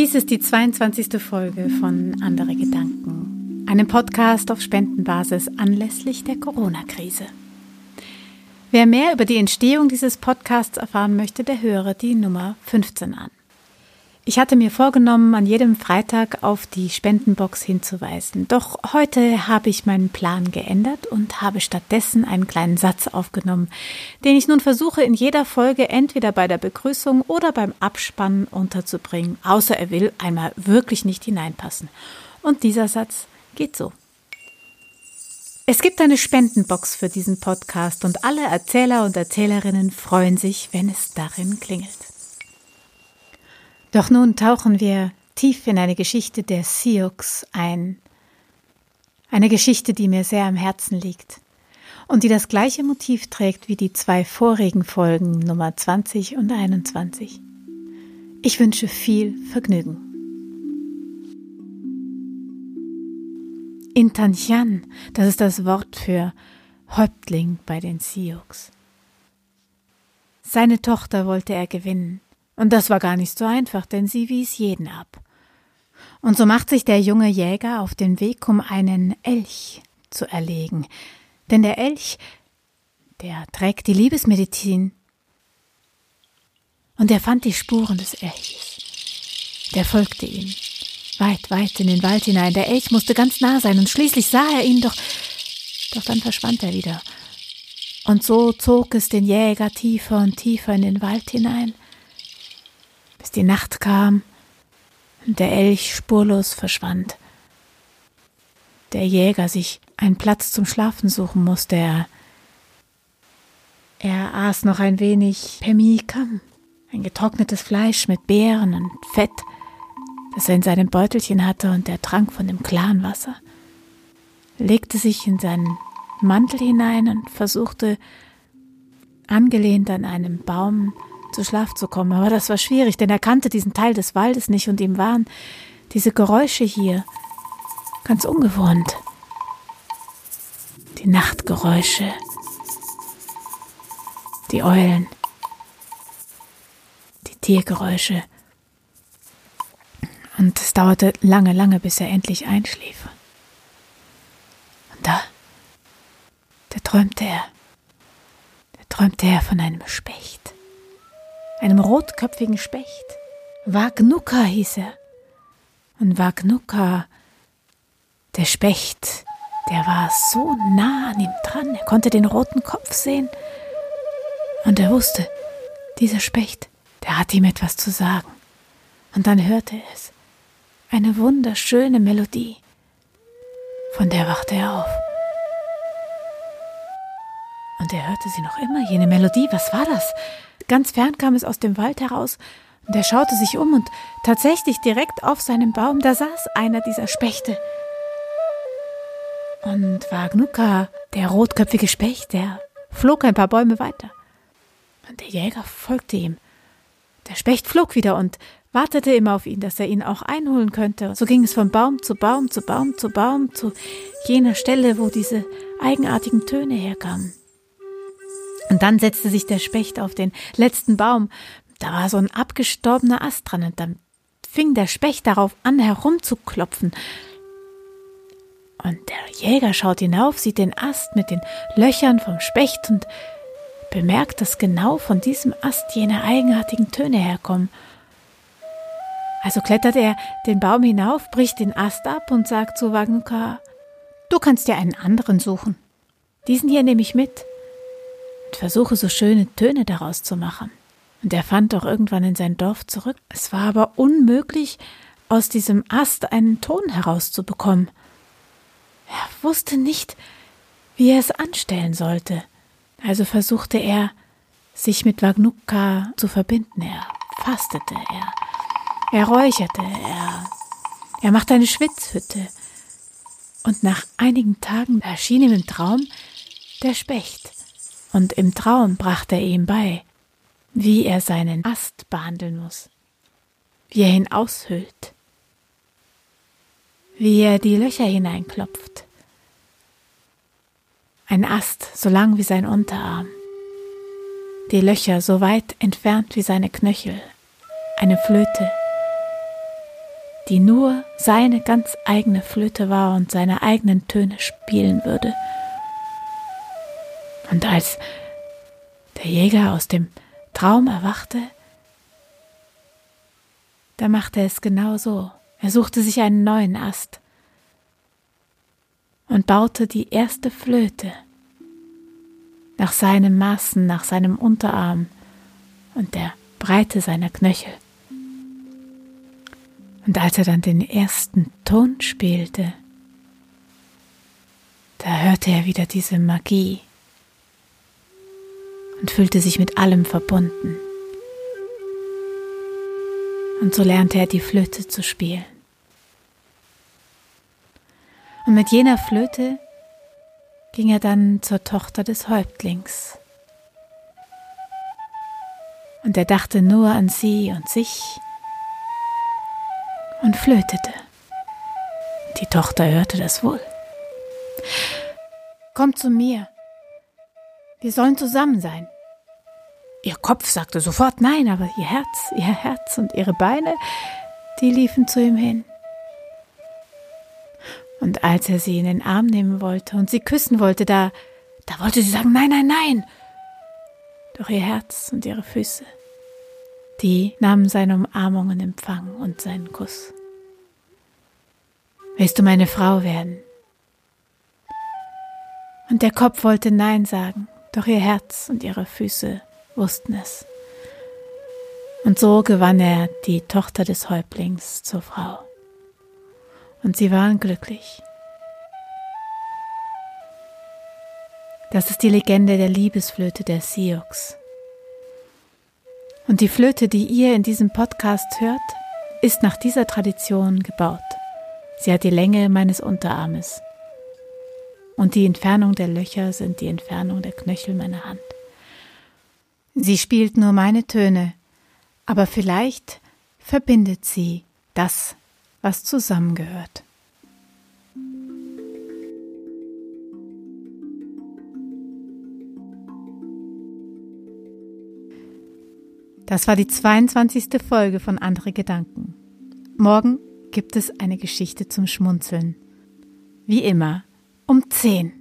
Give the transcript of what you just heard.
Dies ist die 22. Folge von Andere Gedanken, einem Podcast auf Spendenbasis anlässlich der Corona-Krise. Wer mehr über die Entstehung dieses Podcasts erfahren möchte, der höre die Nummer 15 an. Ich hatte mir vorgenommen, an jedem Freitag auf die Spendenbox hinzuweisen. Doch heute habe ich meinen Plan geändert und habe stattdessen einen kleinen Satz aufgenommen, den ich nun versuche in jeder Folge entweder bei der Begrüßung oder beim Abspannen unterzubringen, außer er will einmal wirklich nicht hineinpassen. Und dieser Satz geht so. Es gibt eine Spendenbox für diesen Podcast und alle Erzähler und Erzählerinnen freuen sich, wenn es darin klingelt. Doch nun tauchen wir tief in eine Geschichte der Sioux ein. Eine Geschichte, die mir sehr am Herzen liegt und die das gleiche Motiv trägt wie die zwei vorigen Folgen Nummer 20 und 21. Ich wünsche viel Vergnügen. Intanchan, das ist das Wort für Häuptling bei den Sioux. Seine Tochter wollte er gewinnen, und das war gar nicht so einfach, denn sie wies jeden ab. Und so macht sich der junge Jäger auf den Weg, um einen Elch zu erlegen. Denn der Elch, der trägt die Liebesmedizin. Und er fand die Spuren des Elches. Der folgte ihm, weit, weit in den Wald hinein. Der Elch musste ganz nah sein, und schließlich sah er ihn, doch, doch dann verschwand er wieder. Und so zog es den Jäger tiefer und tiefer in den Wald hinein bis die Nacht kam und der Elch spurlos verschwand. Der Jäger sich einen Platz zum Schlafen suchen musste. Er, er aß noch ein wenig Pemmican, ein getrocknetes Fleisch mit Beeren und Fett, das er in seinem Beutelchen hatte, und er trank von dem klaren Wasser, legte sich in seinen Mantel hinein und versuchte, angelehnt an einem Baum, zu Schlaf zu kommen. Aber das war schwierig, denn er kannte diesen Teil des Waldes nicht und ihm waren diese Geräusche hier ganz ungewohnt. Die Nachtgeräusche, die Eulen, die Tiergeräusche. Und es dauerte lange, lange, bis er endlich einschlief. Und da, da träumte er. Da träumte er von einem Specht einem rotköpfigen Specht. Wagnuka hieß er. Und Wagnuka, der Specht, der war so nah an ihm dran, er konnte den roten Kopf sehen. Und er wusste, dieser Specht, der hat ihm etwas zu sagen. Und dann hörte er es. Eine wunderschöne Melodie. Von der wachte er auf. Und er hörte sie noch immer, jene Melodie. Was war das? Ganz fern kam es aus dem Wald heraus, und er schaute sich um, und tatsächlich direkt auf seinem Baum, da saß einer dieser Spechte. Und Wagnuka, der rotköpfige Specht, der flog ein paar Bäume weiter. Und der Jäger folgte ihm. Der Specht flog wieder und wartete immer auf ihn, dass er ihn auch einholen könnte. So ging es von Baum zu Baum zu Baum zu Baum zu jener Stelle, wo diese eigenartigen Töne herkamen. Und dann setzte sich der Specht auf den letzten Baum. Da war so ein abgestorbener Ast dran und dann fing der Specht darauf an, herumzuklopfen. Und der Jäger schaut hinauf, sieht den Ast mit den Löchern vom Specht und bemerkt, dass genau von diesem Ast jene eigenartigen Töne herkommen. Also klettert er den Baum hinauf, bricht den Ast ab und sagt zu Wagnuka, du kannst dir einen anderen suchen. Diesen hier nehme ich mit und versuche so schöne Töne daraus zu machen. Und er fand auch irgendwann in sein Dorf zurück. Es war aber unmöglich, aus diesem Ast einen Ton herauszubekommen. Er wusste nicht, wie er es anstellen sollte. Also versuchte er, sich mit Wagnuka zu verbinden. Er fastete, er, er räucherte, er, er machte eine Schwitzhütte. Und nach einigen Tagen erschien ihm im Traum der Specht und im Traum brachte er ihm bei, wie er seinen Ast behandeln muss, wie er ihn aushüllt, wie er die Löcher hineinklopft. Ein Ast so lang wie sein Unterarm, die Löcher so weit entfernt wie seine Knöchel, eine Flöte, die nur seine ganz eigene Flöte war und seine eigenen Töne spielen würde. Und als der Jäger aus dem Traum erwachte, da machte er es genau so. Er suchte sich einen neuen Ast und baute die erste Flöte nach seinem Maßen, nach seinem Unterarm und der Breite seiner Knöchel. Und als er dann den ersten Ton spielte, da hörte er wieder diese Magie und fühlte sich mit allem verbunden. Und so lernte er die Flöte zu spielen. Und mit jener Flöte ging er dann zur Tochter des Häuptlings. Und er dachte nur an sie und sich und flötete. Die Tochter hörte das wohl. Komm zu mir. Wir sollen zusammen sein. Ihr Kopf sagte sofort nein, aber ihr Herz, ihr Herz und ihre Beine, die liefen zu ihm hin. Und als er sie in den Arm nehmen wollte und sie küssen wollte, da, da wollte sie sagen, nein, nein, nein. Doch ihr Herz und ihre Füße, die nahmen seine Umarmung in Empfang und seinen Kuss. Willst du meine Frau werden? Und der Kopf wollte Nein sagen, doch ihr Herz und ihre Füße wussten es. Und so gewann er die Tochter des Häuptlings zur Frau. Und sie waren glücklich. Das ist die Legende der Liebesflöte der Sioux. Und die Flöte, die ihr in diesem Podcast hört, ist nach dieser Tradition gebaut. Sie hat die Länge meines Unterarmes. Und die Entfernung der Löcher sind die Entfernung der Knöchel meiner Hand. Sie spielt nur meine Töne, aber vielleicht verbindet sie das, was zusammengehört. Das war die 22. Folge von Andere Gedanken. Morgen gibt es eine Geschichte zum Schmunzeln. Wie immer um 10.